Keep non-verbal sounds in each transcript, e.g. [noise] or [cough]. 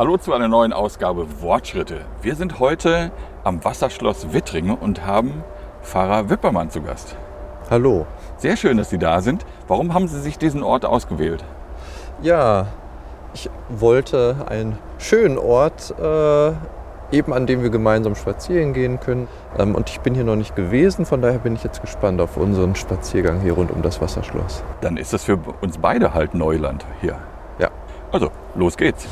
Hallo zu einer neuen Ausgabe Wortschritte. Wir sind heute am Wasserschloss Wittringen und haben Pfarrer Wippermann zu Gast. Hallo. Sehr schön, dass Sie da sind. Warum haben Sie sich diesen Ort ausgewählt? Ja, ich wollte einen schönen Ort, äh, eben an dem wir gemeinsam spazieren gehen können. Ähm, und ich bin hier noch nicht gewesen, von daher bin ich jetzt gespannt auf unseren Spaziergang hier rund um das Wasserschloss. Dann ist das für uns beide halt Neuland hier. Also, los geht's.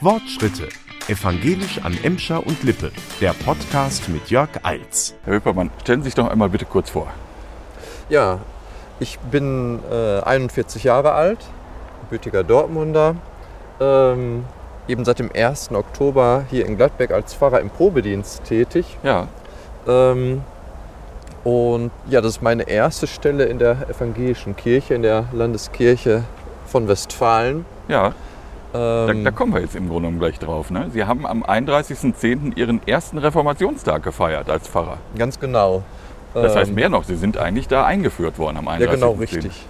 Wortschritte. Evangelisch an Emscher und Lippe. Der Podcast mit Jörg Eils. Herr Wippermann, stellen Sie sich doch einmal bitte kurz vor. Ja, ich bin äh, 41 Jahre alt, gebürtiger Dortmunder. Ähm, eben seit dem 1. Oktober hier in Gladbeck als Pfarrer im Probedienst tätig. Ja, Ähm, und ja, das ist meine erste Stelle in der evangelischen Kirche, in der Landeskirche von Westfalen. ja. Da, Ähm, da kommen wir jetzt im Grunde genommen gleich drauf. Ne? Sie haben am 31.10. Ihren ersten Reformationstag gefeiert als Pfarrer. Ganz genau. Das heißt Ähm, mehr noch, Sie sind eigentlich da eingeführt worden am 31.10. Ja, genau, richtig.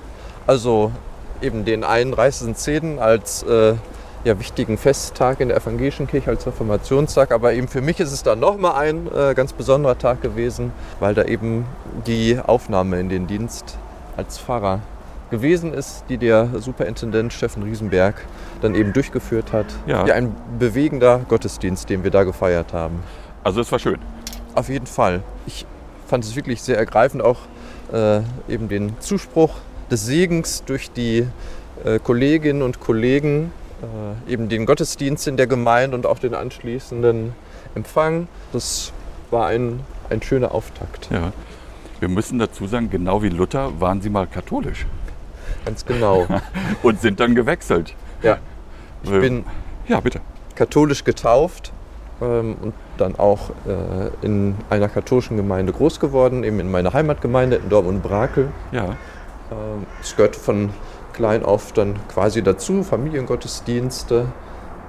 Also eben den 31.10. als äh, ja, wichtigen Festtag in der evangelischen Kirche, als Reformationstag. Aber eben für mich ist es dann nochmal ein äh, ganz besonderer Tag gewesen, weil da eben die Aufnahme in den Dienst als Pfarrer gewesen ist, die der Superintendent Steffen Riesenberg dann eben durchgeführt hat. Ja. ein bewegender Gottesdienst, den wir da gefeiert haben. Also es war schön. Auf jeden Fall. Ich fand es wirklich sehr ergreifend, auch äh, eben den Zuspruch des Segens durch die äh, Kolleginnen und Kollegen, äh, eben den Gottesdienst in der Gemeinde und auch den anschließenden Empfang. Das war ein, ein schöner Auftakt. Ja. Wir müssen dazu sagen, genau wie Luther waren Sie mal katholisch Ganz genau. [laughs] und sind dann gewechselt. ja. Ich bin Ja, bitte. katholisch getauft ähm, und dann auch äh, in einer katholischen Gemeinde groß geworden, eben in meiner Heimatgemeinde in Dortmund-Brakel. Ja, Ähm, Es gehört von klein auf dann quasi dazu, Familiengottesdienste.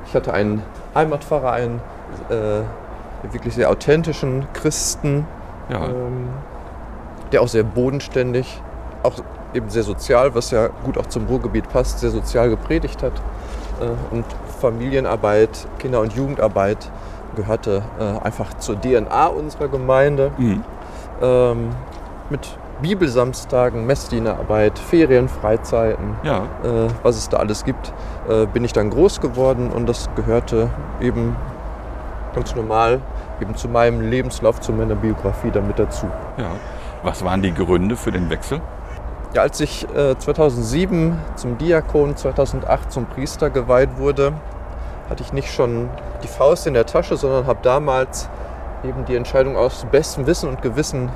Ich hatte einen Heimatpfarrer, einen äh, wirklich sehr authentischen Christen, ja. ähm, der auch sehr bodenständig, auch eben sehr sozial, was ja gut auch zum Ruhrgebiet passt, sehr sozial gepredigt hat. Äh, und Familienarbeit, Kinder- und Jugendarbeit gehörte äh, einfach zur DNA unserer Gemeinde Mhm. ähm, mit Bibelsamstagen, Messdienerarbeit, Ferien, Freizeiten, Ja, äh, was es da alles gibt, äh, bin ich dann groß geworden und das gehörte eben ganz normal eben zu meinem Lebenslauf, zu meiner Biografie damit dazu. ja. Was waren die Gründe für den Wechsel? Ja, als ich äh, 2007 zum Diakon, 2008 zum Priester geweiht wurde, hatte ich nicht schon die Faust in der Tasche, sondern habe damals eben die Entscheidung aus bestem Wissen und Gewissen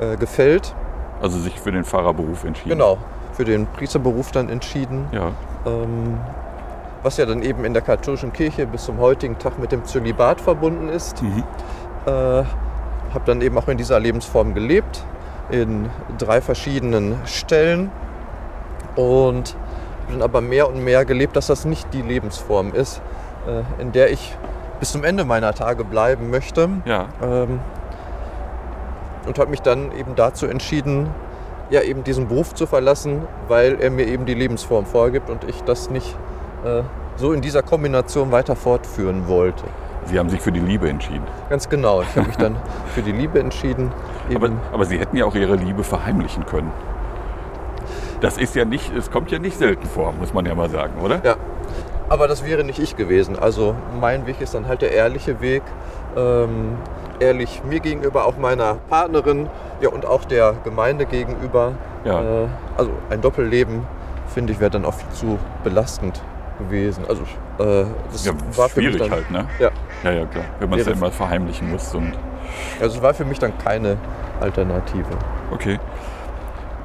äh, gefällt. Also sich für den Pfarrerberuf entschieden. Genau, für den Priesterberuf dann entschieden. Ja, Ähm, was ja dann eben in der katholischen Kirche bis zum heutigen Tag mit dem Zölibat verbunden ist. Mhm. Äh, habe dann eben auch in dieser Lebensform gelebt, in drei verschiedenen Stellen. Und habe dann aber mehr und mehr gelebt, dass das nicht die Lebensform ist, äh, in der ich bis zum Ende meiner Tage bleiben möchte. ja. Ähm, und habe mich dann eben dazu entschieden, ja, eben diesen Beruf zu verlassen, weil er mir eben die Lebensform vorgibt und ich das nicht äh, so in dieser Kombination weiter fortführen wollte. Sie haben sich für die Liebe entschieden. Ganz genau. Ich habe mich dann [laughs] für die Liebe entschieden. Aber, aber Sie hätten ja auch Ihre Liebe verheimlichen können. Das ist ja nicht, es kommt ja nicht selten vor, muss man ja mal sagen, oder? ja. Aber das wäre nicht ich gewesen. Also mein Weg ist dann halt der ehrliche Weg. Ähm, ehrlich mir gegenüber, auch meiner Partnerin ja, und auch der Gemeinde gegenüber. Ja. Äh, also ein Doppelleben, finde ich, wäre dann auch viel zu belastend gewesen. Also äh, das Ja, war für mich schwierig dann, halt, ne? Ja, Ja, ja, klar. Wenn man es dann mal verheimlichen muss. Und, also es war für mich dann keine Alternative. okay.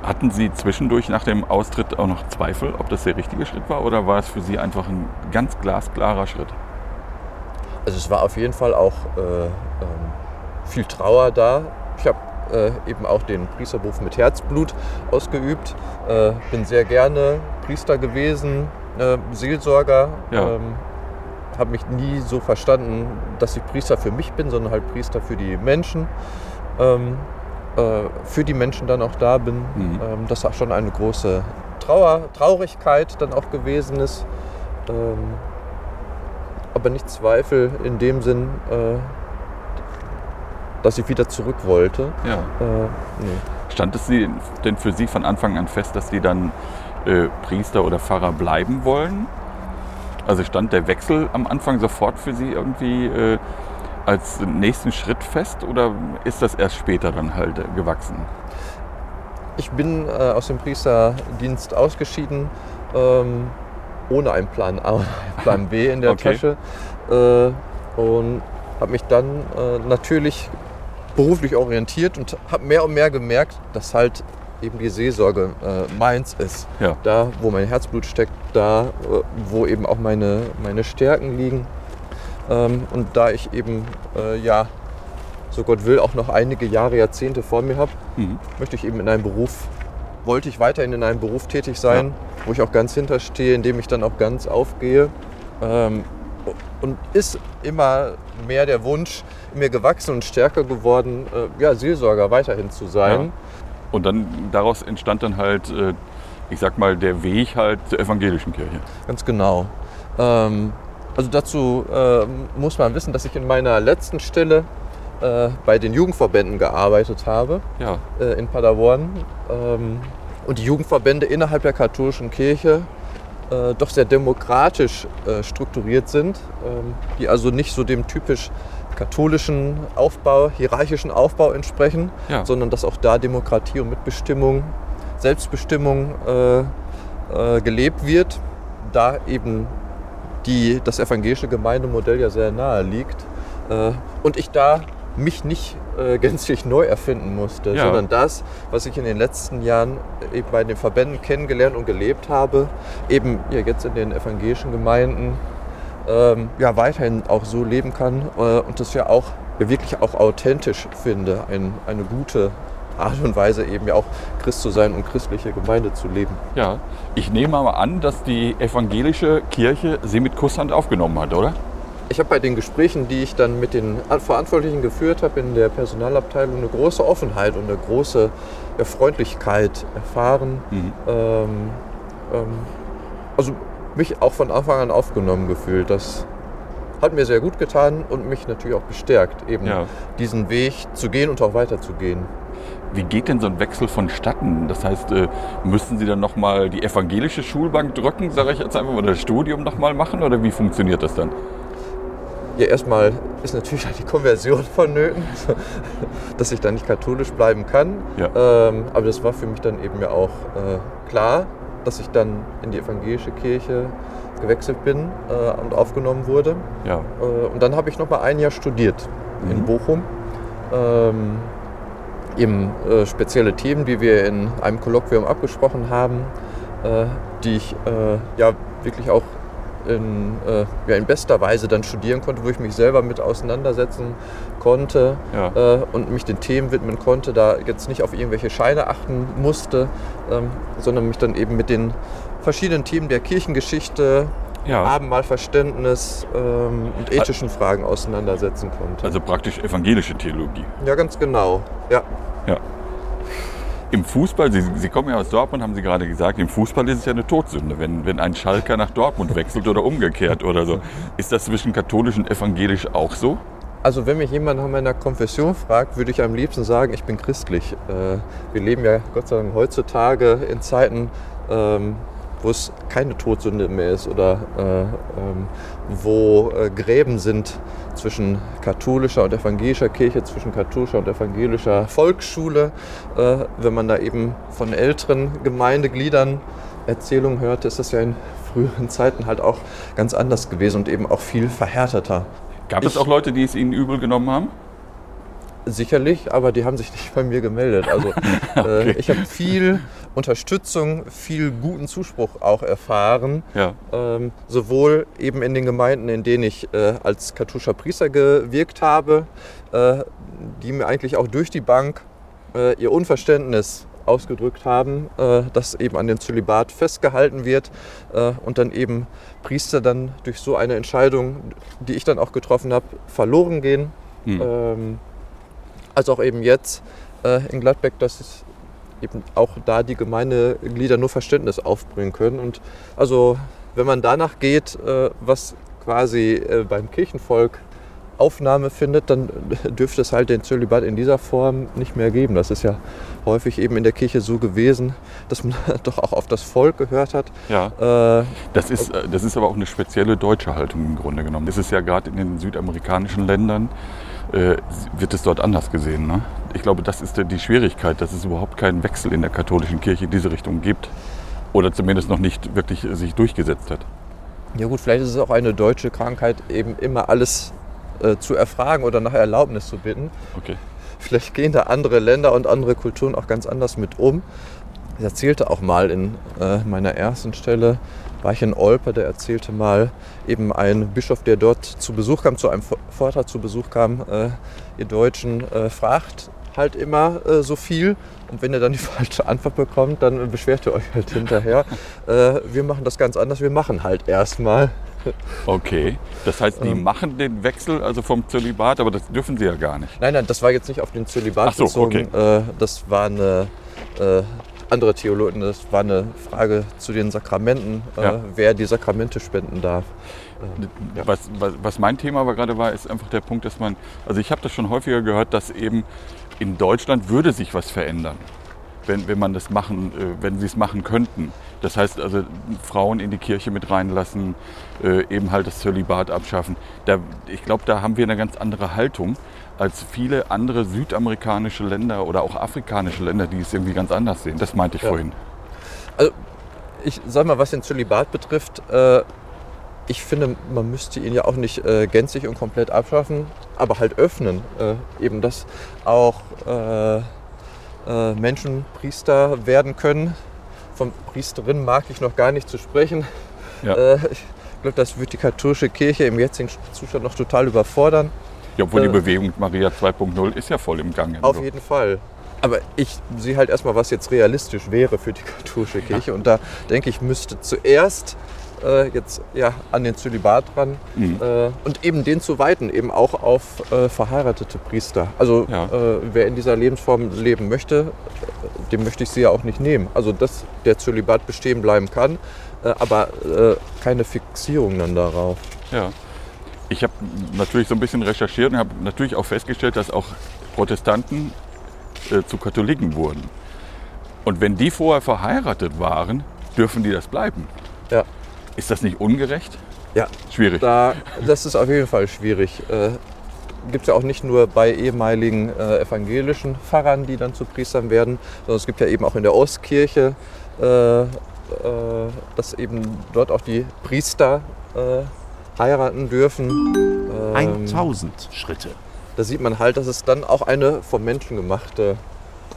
Hatten Sie zwischendurch nach dem Austritt auch noch Zweifel, ob das der richtige Schritt war oder war es für Sie einfach ein ganz glasklarer Schritt? Also es war auf jeden Fall auch äh, ähm, viel Trauer da. Ich habe äh, eben auch den Priesterberuf mit Herzblut ausgeübt. Äh, bin sehr gerne Priester gewesen, äh, Seelsorger. Ja. Ähm, habe mich nie so verstanden, dass ich Priester für mich bin, sondern halt Priester für die Menschen. Ähm, äh, für die Menschen dann auch da bin. Mhm. Ähm, das auch schon eine große Trauer, Traurigkeit dann auch gewesen ist. Ähm, aber nicht Zweifel in dem Sinn, äh, dass ich wieder zurück wollte. Ja. Äh, nee. Stand es denn für Sie von Anfang an fest, dass Sie dann äh, Priester oder Pfarrer bleiben wollen? Also stand der Wechsel am Anfang sofort für Sie irgendwie äh, als nächsten Schritt fest oder ist das erst später dann halt äh, gewachsen? Ich bin äh, aus dem Priesterdienst ausgeschieden, ähm, ohne einen Plan A [laughs] oder einen Plan B in der Okay. Tasche. Äh, und habe mich dann äh, natürlich beruflich orientiert und habe mehr und mehr gemerkt, dass halt eben die Seelsorge äh, meins ist. Ja. Da, wo mein Herzblut steckt, da, äh, wo eben auch meine, meine Stärken liegen. Ähm, und da ich eben, äh, ja, so Gott will, auch noch einige Jahre, Jahrzehnte vor mir habe, Mhm. möchte ich eben in einem Beruf, wollte ich weiterhin in einem Beruf tätig sein, wo ich auch ganz hinterstehe, in dem ich dann auch ganz aufgehe. Ähm, und ist immer mehr der Wunsch in mir gewachsen und stärker geworden, äh, ja, Seelsorger weiterhin zu sein. Und dann daraus entstand dann halt, äh, ich sag mal, der Weg halt zur evangelischen Kirche. Ganz genau. Ähm, also dazu äh, muss man wissen, dass ich in meiner letzten Stelle äh, bei den Jugendverbänden gearbeitet habe. Ja. äh, in Paderborn. Ähm, und die Jugendverbände innerhalb der katholischen Kirche äh, doch sehr demokratisch äh, strukturiert sind, ähm, die also nicht so dem typisch katholischen Aufbau, hierarchischen Aufbau entsprechen, Ja. sondern dass auch da Demokratie und Mitbestimmung, Selbstbestimmung äh, äh, gelebt wird, da eben die, das evangelische Gemeindemodell ja sehr nahe liegt äh, und ich da mich nicht äh, gänzlich neu erfinden musste, Ja. sondern das, was ich in den letzten Jahren eben bei den Verbänden kennengelernt und gelebt habe, eben ja, jetzt in den evangelischen Gemeinden ähm, ja, weiterhin auch so leben kann äh, und das ja auch ja, wirklich auch authentisch finde, ein, eine gute Art und Weise eben ja auch Christ zu sein und christliche Gemeinde zu leben. Ja. Ich nehme mal an, dass die evangelische Kirche Sie mit Kusshand aufgenommen hat, oder? Ich habe bei den Gesprächen, die ich dann mit den Verantwortlichen geführt habe in der Personalabteilung, eine große Offenheit und eine große Freundlichkeit erfahren. Mhm. Ähm, ähm, also mich auch von Anfang an aufgenommen gefühlt. Das hat mir sehr gut getan und mich natürlich auch bestärkt, eben Ja. diesen Weg zu gehen und auch weiterzugehen. Wie geht denn so ein Wechsel vonstatten? Das heißt, äh, müssen Sie dann nochmal die evangelische Schulbank drücken, sage ich jetzt einfach, oder das Studium nochmal machen? Oder wie funktioniert das dann? Ja, erstmal ist natürlich die Konversion vonnöten, [laughs] dass ich dann nicht katholisch bleiben kann. Ja. Ähm, aber das war für mich dann eben ja auch äh, klar, dass ich dann in die evangelische Kirche gewechselt bin äh, und aufgenommen wurde. Ja. Äh, und dann habe ich noch mal ein Jahr studiert in Mhm. Bochum. Ähm, eben äh, spezielle Themen, die wir in einem Kolloquium abgesprochen haben, äh, die ich äh, ja wirklich auch in, äh, ja, in bester Weise dann studieren konnte, wo ich mich selber mit auseinandersetzen konnte Ja. äh, und mich den Themen widmen konnte, da jetzt nicht auf irgendwelche Scheine achten musste, ähm, sondern mich dann eben mit den verschiedenen Themen der Kirchengeschichte, Ja. Abendmahlverständnis ähm, und ethischen Fragen auseinandersetzen konnte. Also praktisch evangelische Theologie. ja, ganz genau. Ja. Ja. Im Fußball, Sie, Sie kommen ja aus Dortmund, haben Sie gerade gesagt, im Fußball ist es ja eine Todsünde, wenn, wenn ein Schalker nach Dortmund wechselt oder umgekehrt oder so. Ist das zwischen katholisch und evangelisch auch so? Also wenn mich jemand nach meiner Konfession fragt, würde ich am liebsten sagen, ich bin christlich. Äh, wir leben ja Gott sei Dank heutzutage in Zeiten, ähm, wo es keine Todsünde mehr ist oder äh, ähm, wo äh, Gräben sind zwischen katholischer und evangelischer Kirche, zwischen katholischer und evangelischer Volksschule. Äh, wenn man da eben von älteren Gemeindegliedern Erzählungen hört, ist das ja in früheren Zeiten halt auch ganz anders gewesen und eben auch viel verhärteter. Gab es Ich- auch Leute, die es Ihnen übel genommen haben? Sicherlich, aber die haben sich nicht bei mir gemeldet. Also [laughs] äh, ich habe viel Unterstützung, viel guten Zuspruch auch erfahren. Ja. Ähm, sowohl eben in den Gemeinden, in denen ich äh, als katholischer Priester gewirkt habe, äh, die mir eigentlich auch durch die Bank äh, ihr Unverständnis ausgedrückt haben, äh, dass eben an dem Zölibat festgehalten wird äh, und dann eben Priester dann durch so eine Entscheidung, die ich dann auch getroffen habe, verloren gehen. Hm. Ähm, als auch eben jetzt äh, in Gladbeck, dass es eben auch da die Gemeindeglieder nur Verständnis aufbringen können. Und also wenn man danach geht, äh, was quasi äh, beim Kirchenvolk Aufnahme findet, dann [laughs] dürfte es halt den Zölibat in dieser Form nicht mehr geben. Das ist ja häufig eben in der Kirche so gewesen, dass man [laughs] doch auch auf das Volk gehört hat. Ja. Äh, das, ist, äh, das ist aber auch eine spezielle deutsche Haltung im Grunde genommen. Das ist ja gerade in den südamerikanischen Ländern, äh, wird es dort anders gesehen. Ne? Ich glaube, das ist die Schwierigkeit, dass es überhaupt keinen Wechsel in der katholischen Kirche in diese Richtung gibt. Oder zumindest noch nicht wirklich sich durchgesetzt hat. Ja gut, vielleicht ist es auch eine deutsche Krankheit, eben immer alles äh, zu erfragen oder nach Erlaubnis zu bitten. Okay. Vielleicht gehen da andere Länder und andere Kulturen auch ganz anders mit um. Ich erzählte auch mal in äh, meiner ersten Stelle, war ich in Olpe, der erzählte mal eben ein Bischof, der dort zu Besuch kam, zu einem Vortrag zu Besuch kam, äh, ihr Deutschen, äh, fragt halt immer äh, so viel und wenn ihr dann die [laughs] falsche Antwort bekommt, dann beschwert ihr euch halt hinterher. [laughs] Äh, wir machen das ganz anders, wir machen halt erstmal. [laughs] Okay, das heißt, die ähm, machen den Wechsel also vom Zölibat, aber das dürfen sie ja gar nicht. Nein, nein, das war jetzt nicht auf den Zölibat Ach so, bezogen. Okay. Äh, das war eine äh, andere Theologen, das war eine Frage zu den Sakramenten, äh, ja. wer die Sakramente spenden darf. Äh, ja. Was, was, was, mein Thema aber gerade war, ist einfach der Punkt, dass man, also ich habe das schon häufiger gehört, dass eben in Deutschland würde sich was verändern, wenn, wenn man das machen, äh, wenn sie es machen könnten. Das heißt also Frauen in die Kirche mit reinlassen, äh, eben halt das Zölibat abschaffen. Da, ich glaube, da haben wir eine ganz andere Haltung als viele andere südamerikanische Länder oder auch afrikanische Länder, die es irgendwie ganz anders sehen. Das meinte ich ja. vorhin. Also ich sag mal, was den Zölibat betrifft, äh, ich finde, man müsste ihn ja auch nicht äh, gänzlich und komplett abschaffen, aber halt öffnen. Äh, eben, dass auch äh, äh, Menschen Priester werden können. Von Priesterin mag ich noch gar nicht zu sprechen. Ja. Äh, ich glaube, das wird die katholische Kirche im jetzigen Zustand noch total überfordern. Ja, obwohl die äh, Bewegung Maria 2.0 ist ja voll im Gange. Auf jeden Fall. Aber ich sehe halt erstmal, was jetzt realistisch wäre für die katholische Kirche. Und da denke ich, müsste zuerst äh, jetzt ja, an den Zölibat ran mhm. äh, und eben den zu weiten, eben auch auf äh, verheiratete Priester. Also ja. Äh, wer in dieser Lebensform leben möchte, dem möchte ich sie ja auch nicht nehmen. Also dass der Zölibat bestehen bleiben kann, äh, aber äh, keine Fixierung dann darauf. Ja. Ich habe natürlich so ein bisschen recherchiert und habe natürlich auch festgestellt, dass auch Protestanten zu Katholiken wurden. Und wenn die vorher verheiratet waren, dürfen die das bleiben. Ja. Ist das nicht ungerecht? Ja. Schwierig. Da, das ist auf jeden Fall schwierig. Äh, Gibt es ja auch nicht nur bei ehemaligen äh, evangelischen Pfarrern, die dann zu Priestern werden, sondern es gibt ja eben auch in der Ostkirche, äh, äh, dass eben dort auch die Priester äh, heiraten dürfen. Ähm, 1000 Schritte. Da sieht man halt, dass es dann auch eine vom Menschen gemachte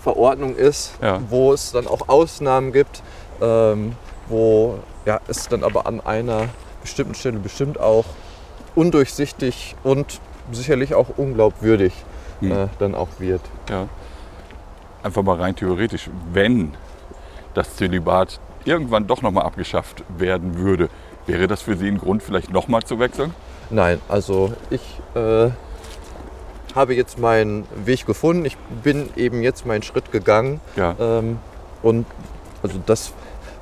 Verordnung ist, ja. wo es dann auch Ausnahmen gibt, ähm, wo ja, es dann aber an einer bestimmten Stelle bestimmt auch undurchsichtig und sicherlich auch unglaubwürdig hm. äh, dann auch wird. Ja. Einfach mal rein theoretisch, wenn das Zölibat irgendwann doch nochmal abgeschafft werden würde, wäre das für Sie ein Grund, vielleicht nochmal zu wechseln? Nein, also ich äh, habe jetzt meinen Weg gefunden. Ich bin eben jetzt meinen Schritt gegangen. Ja. Ähm, und also das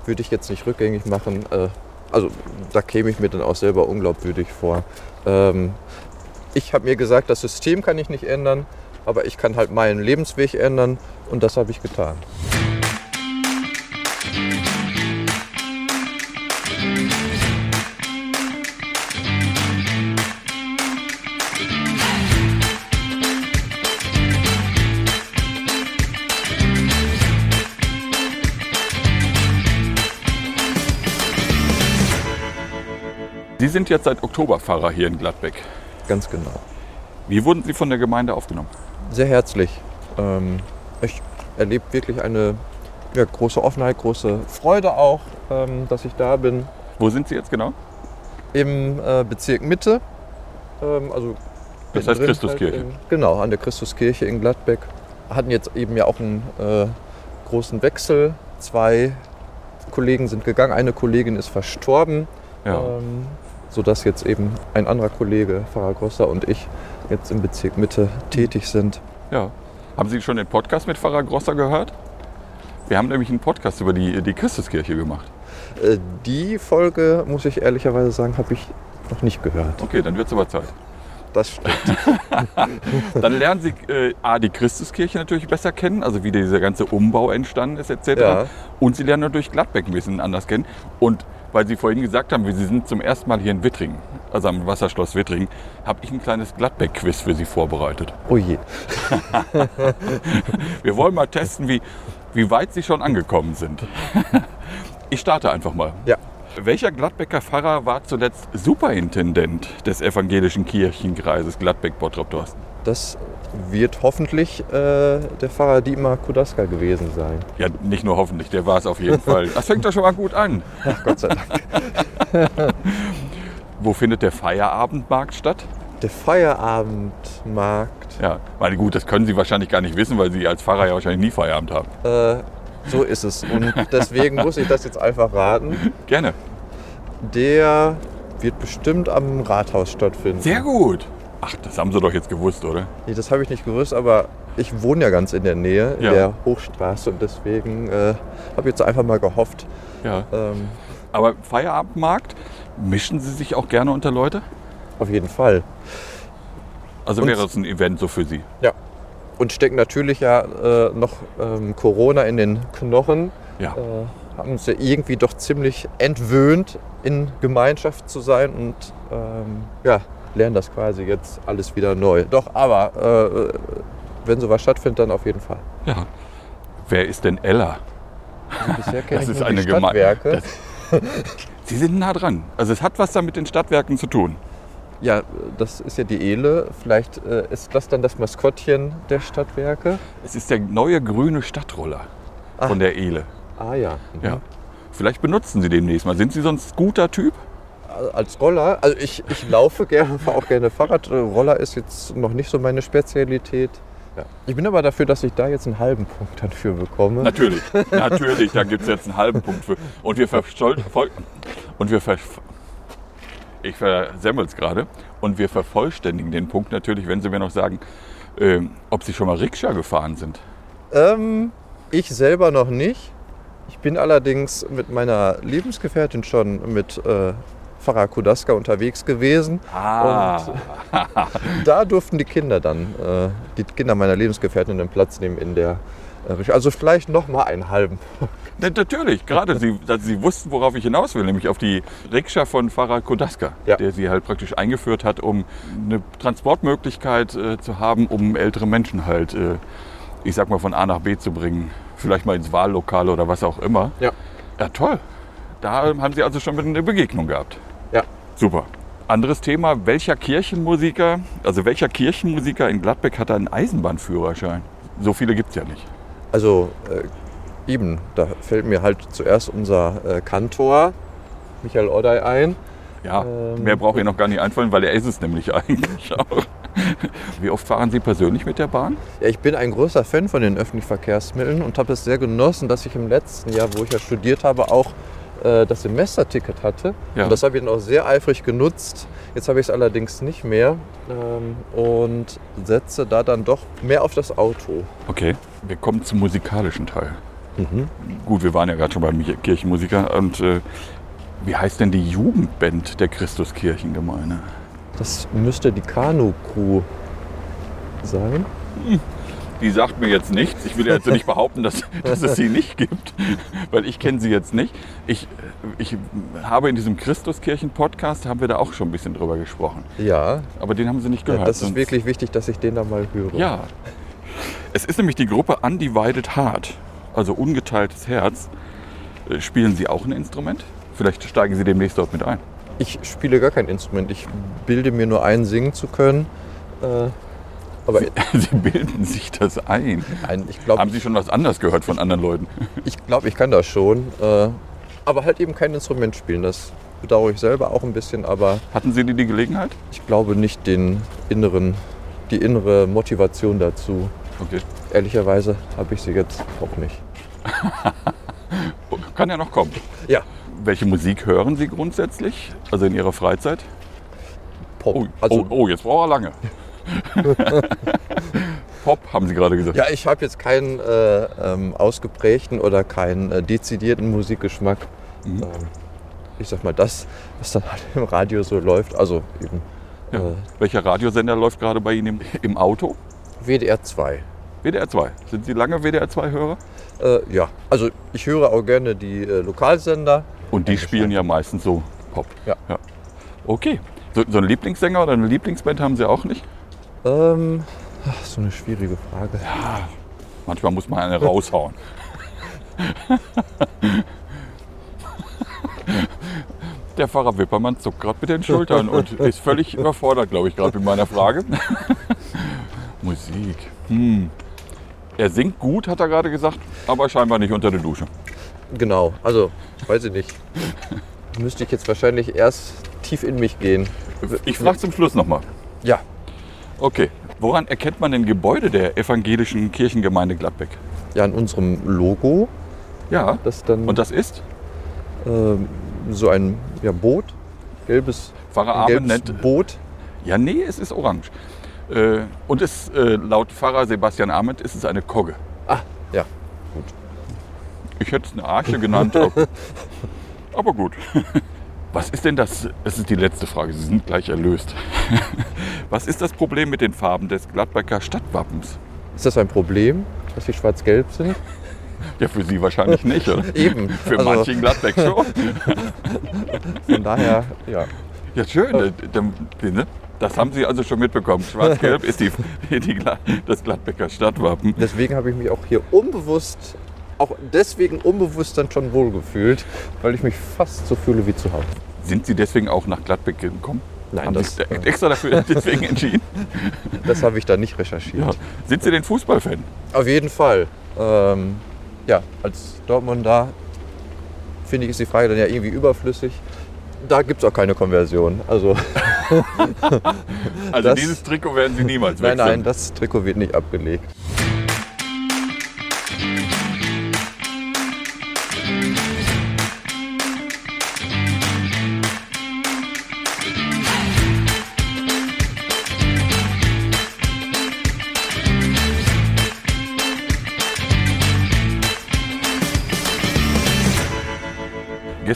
würde ich jetzt nicht rückgängig machen. Äh, also da käme ich mir dann auch selber unglaubwürdig vor. Ähm, ich habe mir gesagt, das System kann ich nicht ändern, aber ich kann halt meinen Lebensweg ändern und das habe ich getan. Sie sind jetzt seit Oktober Pfarrer hier in Gladbeck. Ganz genau. Wie wurden Sie von der Gemeinde aufgenommen? Sehr herzlich. Ähm, ich erlebe wirklich eine ja, große Offenheit, große Freude auch, ähm, dass ich da bin. Wo sind Sie jetzt genau? Im äh, Bezirk Mitte. Ähm, also das heißt Christuskirche? Halt in, genau, an der Christuskirche in Gladbeck. Hatten jetzt eben ja auch einen äh, großen Wechsel. Zwei Kollegen sind gegangen, eine Kollegin ist verstorben. Ja. Ähm, sodass jetzt eben ein anderer Kollege, Pfarrer Grosser und ich jetzt im Bezirk Mitte tätig sind. Ja. Haben Sie schon den Podcast mit Pfarrer Grosser gehört? Wir haben nämlich einen Podcast über die, die Christuskirche gemacht. Äh, die Folge, muss ich ehrlicherweise sagen, habe ich noch nicht gehört. Okay, dann wird es aber Zeit. Das stimmt. [laughs] Dann lernen Sie äh, A, die Christuskirche natürlich besser kennen, also wie dieser ganze Umbau entstanden ist etc. Ja. Und Sie lernen natürlich Gladbeck ein bisschen anders kennen. Und weil Sie vorhin gesagt haben, Sie sind zum ersten Mal hier in Wittringen, also am Wasserschloss Wittringen, habe ich ein kleines Gladbeck-Quiz für Sie vorbereitet. Oh je. [laughs] Wir wollen mal testen, wie, wie weit Sie schon angekommen sind. Ich starte einfach mal. Ja. Welcher Gladbecker Pfarrer war zuletzt Superintendent des evangelischen Kirchenkreises Gladbeck-Bottrop-Dorsten? Das wird hoffentlich äh, der Pfarrer Dietmar Kudaska gewesen sein. Ja, nicht nur hoffentlich, der war es auf jeden Fall. Das fängt doch schon mal gut an. Ach Gott sei Dank. [laughs] Wo findet der Feierabendmarkt statt? Der Feierabendmarkt. Ja, meine gut, das können Sie wahrscheinlich gar nicht wissen, weil Sie als Pfarrer ja wahrscheinlich nie Feierabend haben. Äh, so ist es. Und deswegen muss ich das jetzt einfach raten. Gerne. Der wird bestimmt am Rathaus stattfinden. Sehr gut. Ach, das haben Sie doch jetzt gewusst, oder? Nee, das habe ich nicht gewusst, aber ich wohne ja ganz in der Nähe, in Ja. der Hochstraße und deswegen äh, habe ich jetzt einfach mal gehofft. Ja. Ähm, Aber Feierabendmarkt, mischen Sie sich auch gerne unter Leute? auf jeden Fall. Also Und- wäre es ein Event so für Sie? Ja. Und stecken natürlich ja äh, noch ähm, Corona in den Knochen. Ja. Äh, haben uns ja irgendwie doch ziemlich entwöhnt, in Gemeinschaft zu sein und ähm, ja, lernen das quasi jetzt alles wieder neu. Doch, aber äh, wenn sowas stattfindet, dann auf jeden Fall. Ja. Wer ist denn Ella? Bisher [laughs] kenne Das ich ist eine Stadtwerke. das- Sie sind nah dran. Also es hat was da mit den Stadtwerken zu tun. Ja, das ist ja die Ele. Vielleicht äh, ist das dann das Maskottchen der Stadtwerke. Es ist der neue grüne Stadtroller Ah. von der Ele. Ah ja. Mhm. Ja. Vielleicht benutzen Sie demnächst mal. Sind Sie so ein Scooter-Typ? Als Roller, also ich, ich laufe gerne, [laughs] fahre auch gerne Fahrrad. Roller ist jetzt noch nicht so meine Spezialität. Ja. Ich bin aber dafür, dass ich da jetzt einen halben Punkt dann für bekomme. Natürlich, [laughs] natürlich. Da gibt es jetzt einen halben Punkt für. Und wir verstol- voll- und wir ver ich versemmel es gerade. Und wir vervollständigen den Punkt natürlich, wenn Sie mir noch sagen, ähm, ob Sie schon mal Rikscha gefahren sind. Ähm, ich selber noch nicht. Ich bin allerdings mit meiner Lebensgefährtin schon mit äh, Pfarrer Kudaska unterwegs gewesen. Ah, Da durften die Kinder dann, äh, die Kinder meiner Lebensgefährtin den Platz nehmen in der äh. Also vielleicht noch mal einen halben. [laughs] Na, natürlich. Gerade Sie, Sie wussten, worauf ich hinaus will, nämlich auf die Rikscha von Pfarrer Kodaska, Ja. der sie halt praktisch eingeführt hat, um eine Transportmöglichkeit äh, zu haben, um ältere Menschen halt, äh, ich sag mal, von A nach B zu bringen. Vielleicht mal ins Wahllokal oder was auch immer. Ja. Ja, toll. Da haben Sie also schon eine Begegnung gehabt. Ja. Super. Anderes Thema, welcher Kirchenmusiker, also welcher Kirchenmusiker in Gladbeck hat einen Eisenbahnführerschein? So viele gibt es ja nicht. Also äh, eben, da fällt mir halt zuerst unser äh, Kantor Michael Odey ein. Ja, Ähm, mehr braucht ihr noch gar nicht einfallen, weil er ist es nämlich [laughs] eigentlich auch. Wie oft fahren Sie persönlich mit der Bahn? Ja, ich bin ein großer Fan von den öffentlichen Verkehrsmitteln und habe es sehr genossen, dass ich im letzten Jahr, wo ich ja studiert habe, auch äh, das Semesterticket hatte. Ja. Und das habe ich dann auch sehr eifrig genutzt. Jetzt habe ich es allerdings nicht mehr ähm, und setze da dann doch mehr auf das Auto. Okay, wir kommen zum musikalischen Teil. Mhm. Gut, wir waren ja gerade schon beim Kirchenmusiker. Und äh, wie heißt denn die Jugendband der Christuskirchengemeinde? Das müsste die Kanu-Crew sein. Die sagt mir jetzt nichts. Ich will ja jetzt nicht behaupten, dass, dass es sie nicht gibt, weil ich kenne sie jetzt nicht. Ich, ich habe in diesem Christuskirchen-Podcast, haben wir da auch schon ein bisschen drüber gesprochen. Ja, Aber den haben sie nicht ja gehört. das ist wirklich wichtig, dass ich den da mal höre. Ja. Es ist nämlich die Gruppe Undivided Heart, also ungeteiltes Herz. Äh, Spielen Sie auch ein Instrument? Vielleicht steigen Sie demnächst dort mit ein. Ich spiele gar kein Instrument. Ich bilde mir nur ein, singen zu können. Aber [laughs] Sie bilden sich das ein. nein, ich glaube, Haben Sie schon was anderes gehört von anderen Leuten? ich, glaub, ich kann das schon. Äh, aber halt eben kein Instrument spielen. Das bedauere ich selber auch ein bisschen. Aber Hatten Sie die, die Gelegenheit? ich glaube nicht den inneren, die innere Motivation dazu. Okay. Ehrlicherweise habe ich sie jetzt auch nicht. [laughs] Kann ja noch kommen. Ja, Welche Musik hören Sie grundsätzlich? Also in Ihrer Freizeit? Pop. Oh, also, oh, oh jetzt braucht er lange. [laughs] Pop, haben Sie gerade gesagt. Ja, ich habe jetzt keinen äh, ähm, ausgeprägten oder keinen äh, dezidierten Musikgeschmack. Mhm. Ähm, ich sag mal, das, was dann halt im Radio so läuft. Also eben Ja. äh, Welcher Radiosender läuft gerade bei Ihnen im, im Auto? WDR 2. WDR 2. Sind Sie lange WDR 2-Hörer? Äh, ja, also ich höre auch gerne die äh, Lokalsender. Und die spielen ja meistens so Pop. Ja. Okay. So, so einen Lieblingssänger oder eine Lieblingsband haben Sie auch nicht? Ähm, ach, so eine schwierige Frage. Manchmal muss man eine raushauen. Der Pfarrer Wippermann zuckt gerade mit den Schultern und ist völlig überfordert, glaube ich, gerade mit meiner Frage. Musik. Hm. Er singt gut, hat er gerade gesagt, aber scheinbar nicht unter der Dusche. Genau, also weiß ich nicht. Müsste ich jetzt wahrscheinlich erst tief in mich gehen. Ich frage zum Schluss nochmal. Ja, Okay. Woran erkennt man denn Gebäude der evangelischen Kirchengemeinde Gladbeck? ja, an unserem Logo, Ja. das dann Und das ist? ähm, so ein ja, Boot, gelbes, Pfarrer gelbes nennt. Boot. Ja, nee, es ist orange. Äh, und es, äh, laut Pfarrer Sebastian Ahmed ist es eine Kogge. Ah, ja, Ich hätte es eine Arche genannt, aber, [laughs] aber gut. [laughs] Was ist denn das? Das ist die letzte Frage. Sie sind gleich erlöst. [laughs] Was ist das Problem mit den Farben des Gladbecker Stadtwappens? Ist das ein Problem, dass sie schwarz-gelb sind? [laughs] Ja, für Sie wahrscheinlich nicht, oder? [laughs] Eben. Für also, manche in Gladbeck schon. Von daher, ja. Ja, schön. Äh, dann- ne? Das haben Sie also schon mitbekommen. Schwarz-Gelb ist die, die, das Gladbecker Stadtwappen. Deswegen habe ich mich auch hier unbewusst, auch deswegen unbewusst dann schon wohlgefühlt, weil ich mich fast so fühle wie zu Hause. Sind Sie deswegen auch nach Gladbeck gekommen? Nein, haben das, sich extra dafür [laughs] deswegen entschieden? das habe ich da nicht recherchiert. Ja. Sind Sie denn Fußballfan? Auf jeden Fall. Ähm, ja, als Dortmunder finde ich, ist die Frage dann ja irgendwie überflüssig. Da gibt es auch keine Konversion. Also [laughs] Also Das- dieses Trikot werden Sie niemals nein, wechseln. nein, das Trikot wird nicht abgelegt.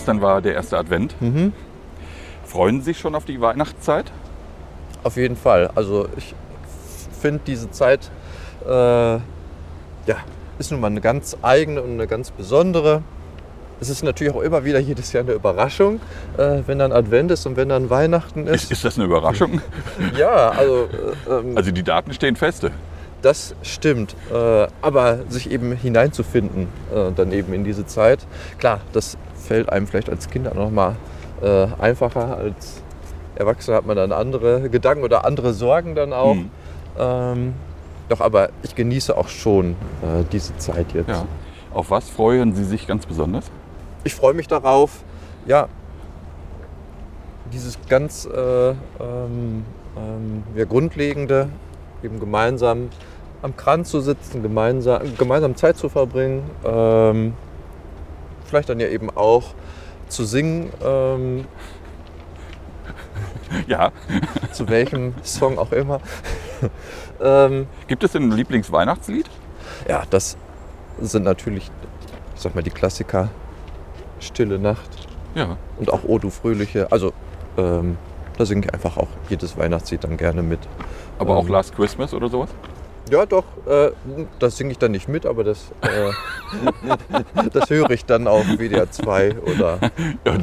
Gestern war der erste Advent. Mhm. Freuen Sie sich schon auf die Weihnachtszeit? Auf jeden Fall. Also ich finde diese Zeit, äh, ja, ist nun mal eine ganz eigene und eine ganz besondere. Es ist natürlich auch immer wieder jedes Jahr eine Überraschung, äh, wenn dann Advent ist und wenn dann Weihnachten Ist, ist. ist das eine Überraschung? Ja, also äh, ähm, Also die Daten stehen feste. Das stimmt. Äh, aber sich eben hineinzufinden, äh, dann eben in diese Zeit, klar, das fällt einem vielleicht als Kind auch noch mal äh, einfacher. Als Erwachsener hat man dann andere Gedanken oder andere Sorgen dann auch. Hm. Ähm, doch, aber ich genieße auch schon äh, diese Zeit jetzt. Ja. Auf was freuen Sie sich ganz besonders? Ich freue mich darauf, ja, dieses ganz äh, ähm, ähm, ja, Grundlegende, eben gemeinsam am Kranz zu sitzen, gemeinsam, gemeinsam Zeit zu verbringen, ähm, vielleicht dann ja eben auch zu singen, ähm, [laughs] Ja. [laughs] zu welchem Song auch immer. [laughs] ähm, Gibt es denn ein Lieblingsweihnachtslied? Ja, das sind natürlich, ich sag mal, die Klassiker. Stille Nacht Ja. und auch O du Fröhliche. Also, ähm, da singe ich einfach auch jedes Weihnachtslied dann gerne mit. Aber auch Ähm, Last Christmas oder sowas? Ja, doch, äh, das singe ich dann nicht mit, aber das, äh, [laughs] das höre ich dann auf WDR 2 oder. [laughs] Ja,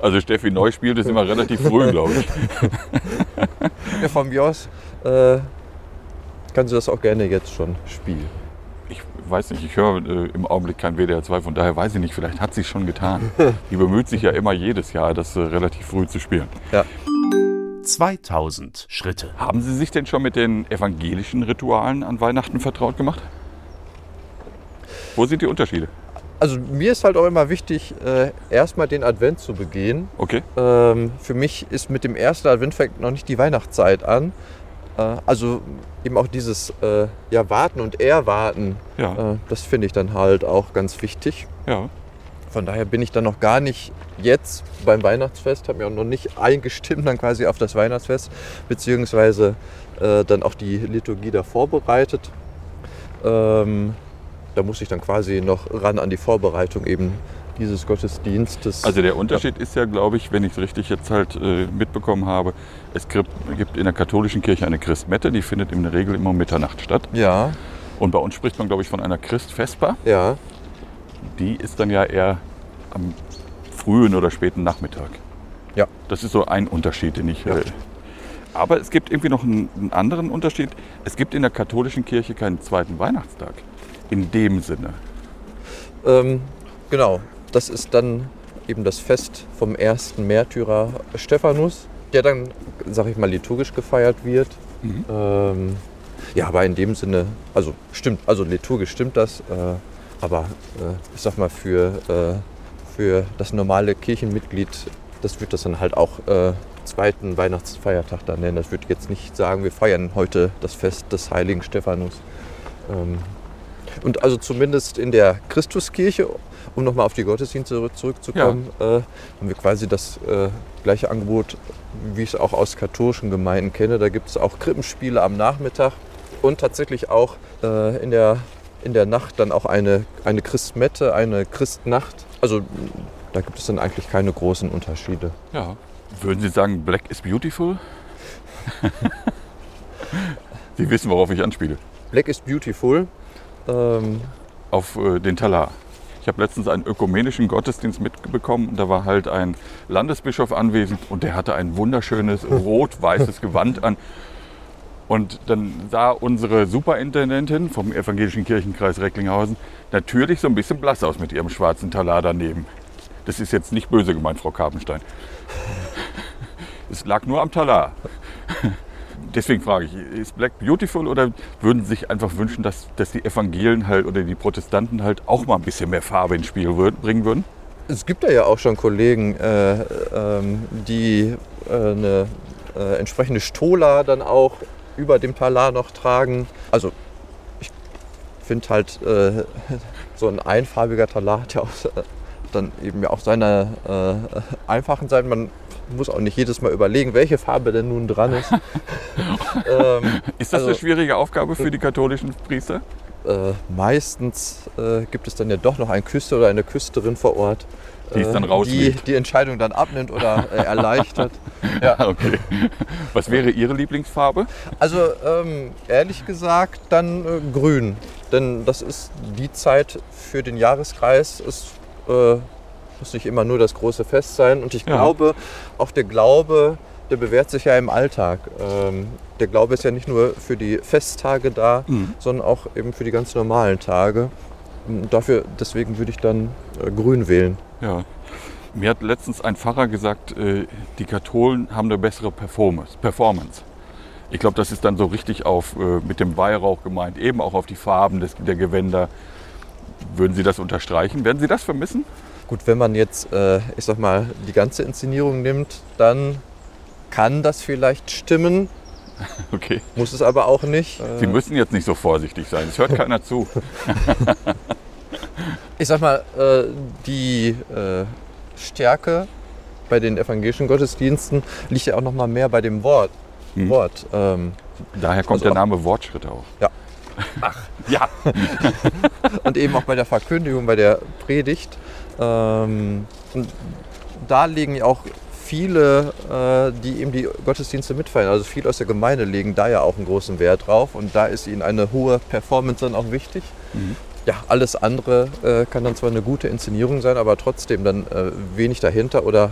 also Steffi Neu spielt es immer relativ früh, glaube ich. Ja, von mir aus äh, kannst du das auch gerne jetzt schon spielen. Ich weiß nicht, ich höre äh, im Augenblick kein WDR 2, von daher weiß ich nicht, vielleicht hat sie es schon getan. Die bemüht sich ja immer jedes Jahr, das äh, relativ früh zu spielen. Ja. 2000 Schritte. Haben Sie sich denn schon mit den evangelischen Ritualen an Weihnachten vertraut gemacht? Wo sind die Unterschiede? Also mir ist halt auch immer wichtig, äh, erstmal den Advent zu begehen. Okay. Ähm, für mich ist mit dem ersten Advent fängt noch nicht die Weihnachtszeit an. Äh, also eben auch dieses äh, ja, Warten und Erwarten, Ja, äh, das finde ich dann halt auch ganz wichtig. ja. Von daher bin ich dann noch gar nicht jetzt beim Weihnachtsfest, habe mir auch noch nicht eingestimmt dann quasi auf das Weihnachtsfest, beziehungsweise äh, dann auch die Liturgie da vorbereitet. Ähm, da muss ich dann quasi noch ran an die Vorbereitung eben dieses Gottesdienstes. Also der Unterschied ist ja, glaube ich, wenn ich es richtig jetzt halt äh, mitbekommen habe, es gibt, in der katholischen Kirche eine Christmette, die findet in der Regel immer um Mitternacht statt. ja, Und bei uns spricht man, glaube ich, von einer Christvesper. ja, Die ist dann ja eher am frühen oder späten Nachmittag. Ja. Das ist so ein Unterschied, den ich. Ja. Äh, aber es gibt irgendwie noch einen, einen anderen Unterschied. Es gibt in der katholischen Kirche keinen zweiten Weihnachtstag. In dem Sinne. ähm, genau. Das ist dann eben das Fest vom ersten Märtyrer Stephanus, der dann, sag ich mal, liturgisch gefeiert wird. Mhm. Ähm, ja, aber in dem Sinne, also stimmt, also liturgisch stimmt das, äh, aber äh, ich sag mal, für, äh, für das normale Kirchenmitglied, das wird das dann halt auch äh, zweiten Weihnachtsfeiertag dann nennen. Das würde jetzt nicht sagen, wir feiern heute das Fest des heiligen Stephanus. Ähm, und also zumindest in der Christuskirche, um nochmal auf die Gottesdienste zurück- zurückzukommen, äh, haben wir quasi das äh, gleiche Angebot, wie ich es auch aus katholischen Gemeinden kenne. Da gibt es auch Krippenspiele am Nachmittag und tatsächlich auch äh, in, der, in der Nacht dann auch eine, eine Christmette, eine Christnacht. Also da gibt es dann eigentlich keine großen Unterschiede. Ja. Würden Sie sagen, Black is beautiful? [laughs] Sie wissen, worauf ich anspiele. Black is beautiful. Ähm, Auf äh, den Talar. Ich habe letztens einen ökumenischen Gottesdienst mitbekommen und da war halt ein Landesbischof anwesend und der hatte ein wunderschönes rot-weißes [laughs] Gewand an. Und dann sah unsere Superintendentin vom Evangelischen Kirchenkreis Recklinghausen natürlich so ein bisschen blass aus mit ihrem schwarzen Talar daneben. Das ist jetzt nicht böse gemeint, Frau Karpenstein. [laughs] Es lag nur am Talar. [laughs] Deswegen frage ich, ist Black beautiful oder würden Sie sich einfach wünschen, dass, dass die Evangelien halt oder die Protestanten halt auch mal ein bisschen mehr Farbe ins Spiel würden, bringen würden? Es gibt ja auch schon Kollegen, äh, ähm, die äh, eine äh, entsprechende Stola dann auch über dem Talar noch tragen. Also ich finde halt, äh, [laughs] so ein einfarbiger Talar hat ja auch äh, dann eben ja auch seine äh, einfachen Seiten. Man muss auch nicht jedes Mal überlegen, welche Farbe denn nun dran ist. [laughs] ähm, Ist das Also- eine schwierige Aufgabe für die katholischen Priester? Äh, meistens äh, gibt es dann ja doch noch einen Küster oder eine Küsterin vor Ort, Die es dann äh, die die Entscheidung dann abnimmt oder äh, [laughs] erleichtert. [laughs] ja. Okay. Was wäre Ihre Lieblingsfarbe? Also ähm, ehrlich gesagt dann äh, grün, denn das ist die Zeit für den Jahreskreis. Es äh, muss nicht immer nur das große Fest sein und ich Ja. glaube, auch der Glaube, der bewährt sich ja im Alltag. Ähm, der Glaube ist ja nicht nur für die Festtage da, Mhm. sondern auch eben für die ganz normalen Tage. Und dafür, deswegen würde ich dann äh, grün wählen. Ja. Mir hat letztens ein Pfarrer gesagt, äh, die Katholen haben eine bessere Performance. Performance. Ich glaube, das ist dann so richtig auf äh, mit dem Weihrauch gemeint, eben auch auf die Farben des, der Gewänder. Würden Sie das unterstreichen? Werden Sie das vermissen? Gut, wenn man jetzt, äh, ich sag mal, die ganze Inszenierung nimmt, dann kann das vielleicht stimmen, [laughs] Okay. muss es aber auch nicht. Sie Äh, müssen jetzt nicht so vorsichtig sein. Es hört keiner zu. [laughs] ich sag mal, äh, die äh, Stärke bei den evangelischen Gottesdiensten liegt ja auch noch mal mehr bei dem Wort. Hm. Wort. Ähm, Daher kommt Also der Name Wortschritte auch. Ja. Ach. [laughs] Ja. und eben auch bei der Verkündigung, bei der Predigt. Ähm, und da legen ja auch viele, äh, die eben die Gottesdienste mitfeiern, also viele aus der Gemeinde legen da ja auch einen großen Wert drauf und da ist ihnen eine hohe Performance dann auch wichtig. Mhm. Ja, alles andere äh, kann dann zwar eine gute Inszenierung sein, aber trotzdem dann äh, wenig dahinter oder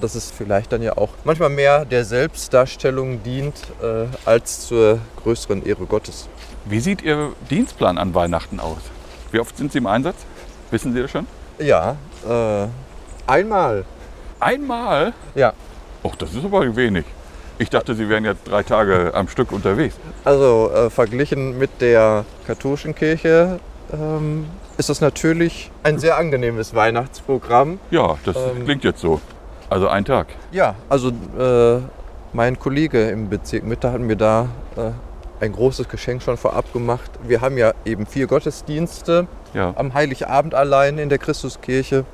dass es vielleicht dann ja auch manchmal mehr der Selbstdarstellung dient als zur größeren Ehre Gottes. Wie sieht Ihr Dienstplan an Weihnachten aus? Wie oft sind Sie im Einsatz? Wissen Sie das schon? Ja, einmal. Einmal? Ja. Och, das ist aber wenig. Ich dachte, Sie wären jetzt drei Tage am Stück unterwegs. Also äh, verglichen mit der katholischen Kirche ähm, ist das natürlich ein sehr angenehmes Weihnachtsprogramm. Ja, das Ähm. klingt jetzt so. Also ein Tag. Ja, also äh, mein Kollege im Bezirk Mitte hat mir da äh, ein großes Geschenk schon vorab gemacht. Wir haben ja eben vier Gottesdienste Ja. am Heiligabend allein in der Christuskirche.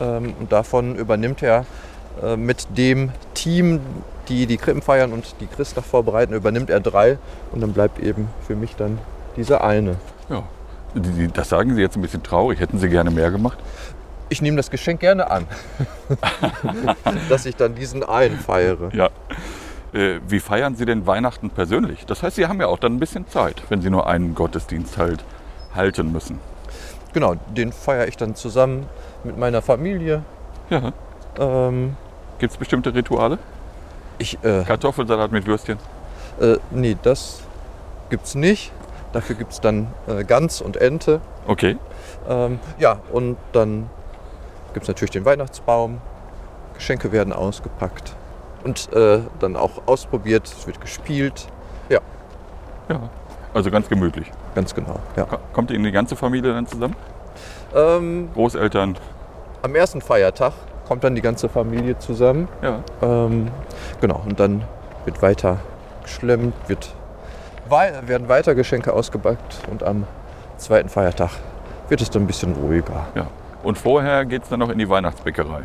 Ähm, und davon übernimmt er äh, mit dem Team, die die Krippen feiern und die Christnacht vorbereiten, übernimmt er drei. Und dann bleibt eben für mich dann diese eine. ja. Das sagen Sie jetzt ein bisschen traurig. Hätten Sie gerne mehr gemacht? Ich nehme das Geschenk gerne an, [laughs] dass ich dann diesen einen feiere. Ja. Äh, wie feiern Sie denn Weihnachten persönlich? Das heißt, Sie haben ja auch dann ein bisschen Zeit, wenn Sie nur einen Gottesdienst halt halten müssen. Genau, den feiere ich dann zusammen mit meiner Familie. Ja. Ähm, Gibt es bestimmte Rituale? ich, äh, Kartoffelsalat mit Würstchen? äh, nee, das gibt's nicht. Dafür gibt's dann äh, Gans und Ente. Okay. Ähm, ja, und dann gibt es natürlich den Weihnachtsbaum. Geschenke werden ausgepackt und äh, dann auch ausprobiert. Es wird gespielt. Ja, Ja. Also ganz gemütlich. Ganz genau. Ja. Ko- Kommt Ihnen die ganze Familie dann zusammen? Ähm, Großeltern? am ersten Feiertag kommt dann die ganze Familie zusammen. Ja. Ähm, genau, und dann wird weiter geschlemmt, wird werden weiter Geschenke ausgepackt und am zweiten Feiertag wird es dann ein bisschen ruhiger. ja. Und vorher geht es dann noch in die Weihnachtsbäckerei.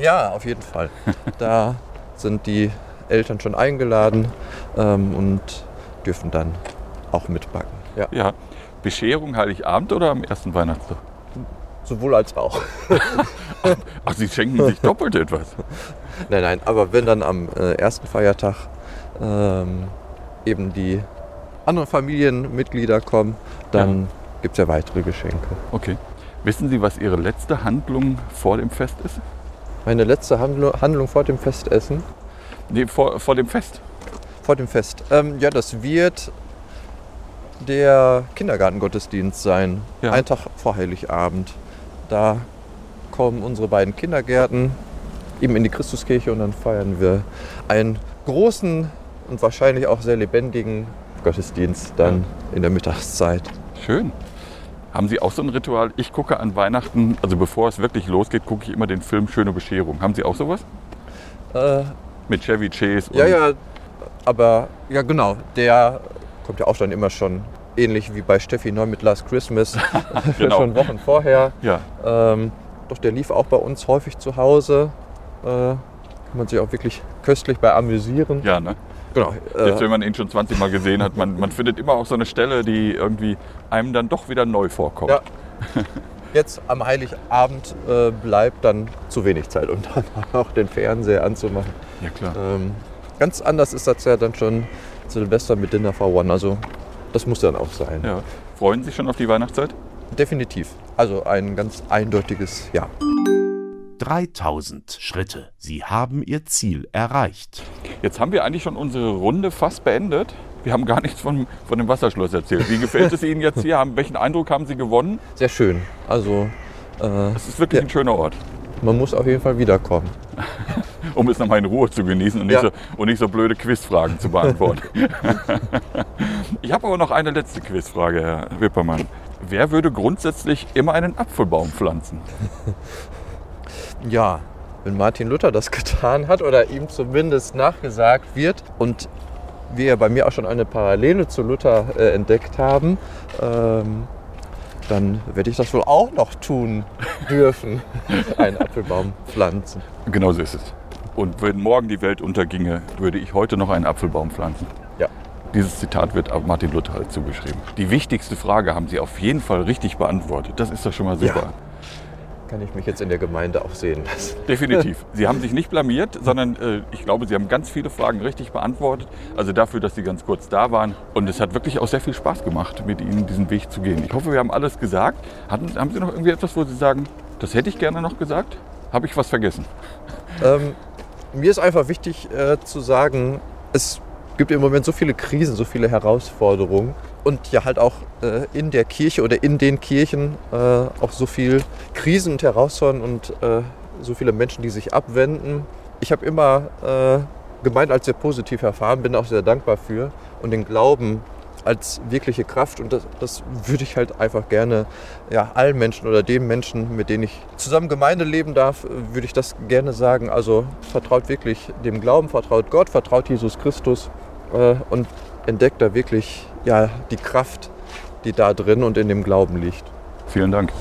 Ja, auf jeden Fall. [laughs] Da sind die Eltern schon eingeladen ähm, und dürfen dann auch mitbacken. Ja. Ja. Bescherung Heiligabend oder am ersten Weihnachtstag? Sowohl als auch. [laughs] Ach, Sie schenken sich doppelt etwas. Nein, nein, aber wenn dann am äh, ersten Feiertag ähm, eben die anderen Familienmitglieder kommen, dann gibt es ja weitere Geschenke. Okay. Wissen Sie, was Ihre letzte Handlung vor dem Fest ist? Meine letzte Handlung, Handlung vor dem Festessen, Nee, vor, vor dem Fest. vor dem Fest. Ähm, ja, das wird der Kindergartengottesdienst sein. Ja. Ein Tag vor Heiligabend. Da kommen unsere beiden Kindergärten eben in die Christuskirche und dann feiern wir einen großen und wahrscheinlich auch sehr lebendigen Gottesdienst dann in der Mittagszeit. Schön. Haben Sie auch so ein Ritual? Ich gucke an Weihnachten, also bevor es wirklich losgeht, gucke ich immer den Film Schöne Bescherung. Haben Sie auch sowas? Äh, Mit Chevy Chase? ja, ja, aber ja genau, der kommt ja auch dann immer schon ähnlich wie bei Steffi Neu mit Last Christmas, [laughs] [laughs] Genau. schon Wochen vorher. Ja, Ähm, doch der lief auch bei uns häufig zu Hause. Äh, kann man sich auch wirklich köstlich bei amüsieren. ja, ne? Genau. Jetzt, Äh, wenn man ihn schon 20 Mal gesehen hat, man, man findet immer auch so eine Stelle, die irgendwie einem dann doch wieder neu vorkommt. Ja. jetzt am Heiligabend äh, bleibt dann zu wenig Zeit, um dann [laughs] auch den Fernseher anzumachen. ja klar. Ähm, ganz anders ist das ja dann schon Silvester mit Dinner for One. Also das muss dann auch sein. Ja. Freuen Sie sich schon auf die Weihnachtszeit? Definitiv. Also ein ganz eindeutiges Ja. 3000 Schritte. Sie haben Ihr Ziel erreicht. Jetzt haben wir eigentlich schon unsere Runde fast beendet. Wir haben gar nichts von, von dem Wasserschloss erzählt. Wie gefällt es Ihnen jetzt hier? Haben, welchen Eindruck haben Sie gewonnen? Sehr schön. Also äh, Es ist wirklich Ja. ein schöner Ort, man muss auf jeden Fall wiederkommen. [laughs] um es nochmal in Ruhe zu genießen und nicht, Ja. so, und nicht so blöde Quizfragen zu beantworten. [laughs] ich habe aber noch eine letzte Quizfrage, Herr Wippermann. Wer würde grundsätzlich immer einen Apfelbaum pflanzen? [laughs] Ja, wenn Martin Luther das getan hat oder ihm zumindest nachgesagt wird und wir bei mir auch schon eine Parallele zu Luther äh, entdeckt haben, ähm, dann werde ich das wohl auch noch tun dürfen, [laughs] einen Apfelbaum pflanzen. Genau so ist es. Und wenn morgen die Welt unterginge, würde ich heute noch einen Apfelbaum pflanzen. Ja. Dieses Zitat wird Martin Luther halt zugeschrieben. Die wichtigste Frage haben Sie auf jeden Fall richtig beantwortet. Das ist doch schon mal super. Ja. Kann ich mich jetzt in der Gemeinde auch sehen lassen. [laughs] Definitiv. Sie haben sich nicht blamiert, sondern äh, ich glaube, Sie haben ganz viele Fragen richtig beantwortet. Also dafür, dass Sie ganz kurz da waren. Und es hat wirklich auch sehr viel Spaß gemacht, mit Ihnen diesen Weg zu gehen. Ich hoffe, wir haben alles gesagt. Hatten, haben Sie noch irgendwie etwas, wo Sie sagen, das hätte ich gerne noch gesagt? Habe ich was vergessen? Ähm, mir ist einfach wichtig äh, zu sagen, es gibt im Moment so viele Krisen, so viele Herausforderungen und ja halt auch äh, in der Kirche oder in den Kirchen äh, auch so viel Krisen und Herausforderungen und äh, so viele Menschen, die sich abwenden. Ich habe immer äh, gemeint als sehr positiv erfahren, bin auch sehr dankbar für und den Glauben als wirkliche Kraft und das, das würde ich halt einfach gerne ja, allen Menschen oder den Menschen, mit denen ich zusammen Gemeinde leben darf, würde ich das gerne sagen. Also vertraut wirklich dem Glauben, vertraut Gott, vertraut Jesus Christus äh, und entdeckt da wirklich ja, die Kraft, die da drin und in dem Glauben liegt. Vielen Dank.